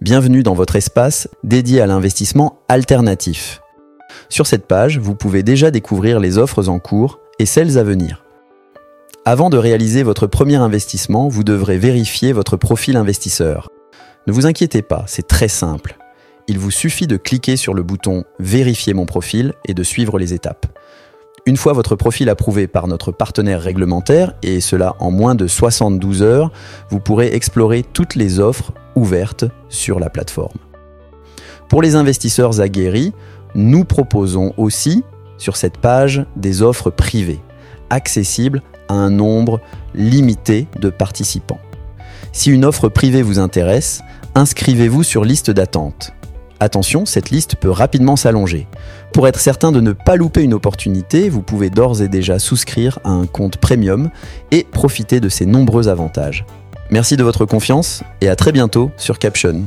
Bienvenue dans votre espace dédié à l'investissement alternatif. Sur cette page, vous pouvez déjà découvrir les offres en cours et celles à venir. Avant de réaliser votre premier investissement, vous devrez vérifier votre profil investisseur. Ne vous inquiétez pas, c'est très simple. Il vous suffit de cliquer sur le bouton Vérifier mon profil et de suivre les étapes. Une fois votre profil approuvé par notre partenaire réglementaire, et cela en moins de 72 heures, vous pourrez explorer toutes les offres ouvertes sur la plateforme. Pour les investisseurs aguerris, nous proposons aussi sur cette page des offres privées, accessibles à un nombre limité de participants. Si une offre privée vous intéresse, inscrivez-vous sur liste d'attente. Attention, cette liste peut rapidement s'allonger. Pour être certain de ne pas louper une opportunité, vous pouvez d'ores et déjà souscrire à un compte premium et profiter de ces nombreux avantages. Merci de votre confiance et à très bientôt sur Caption.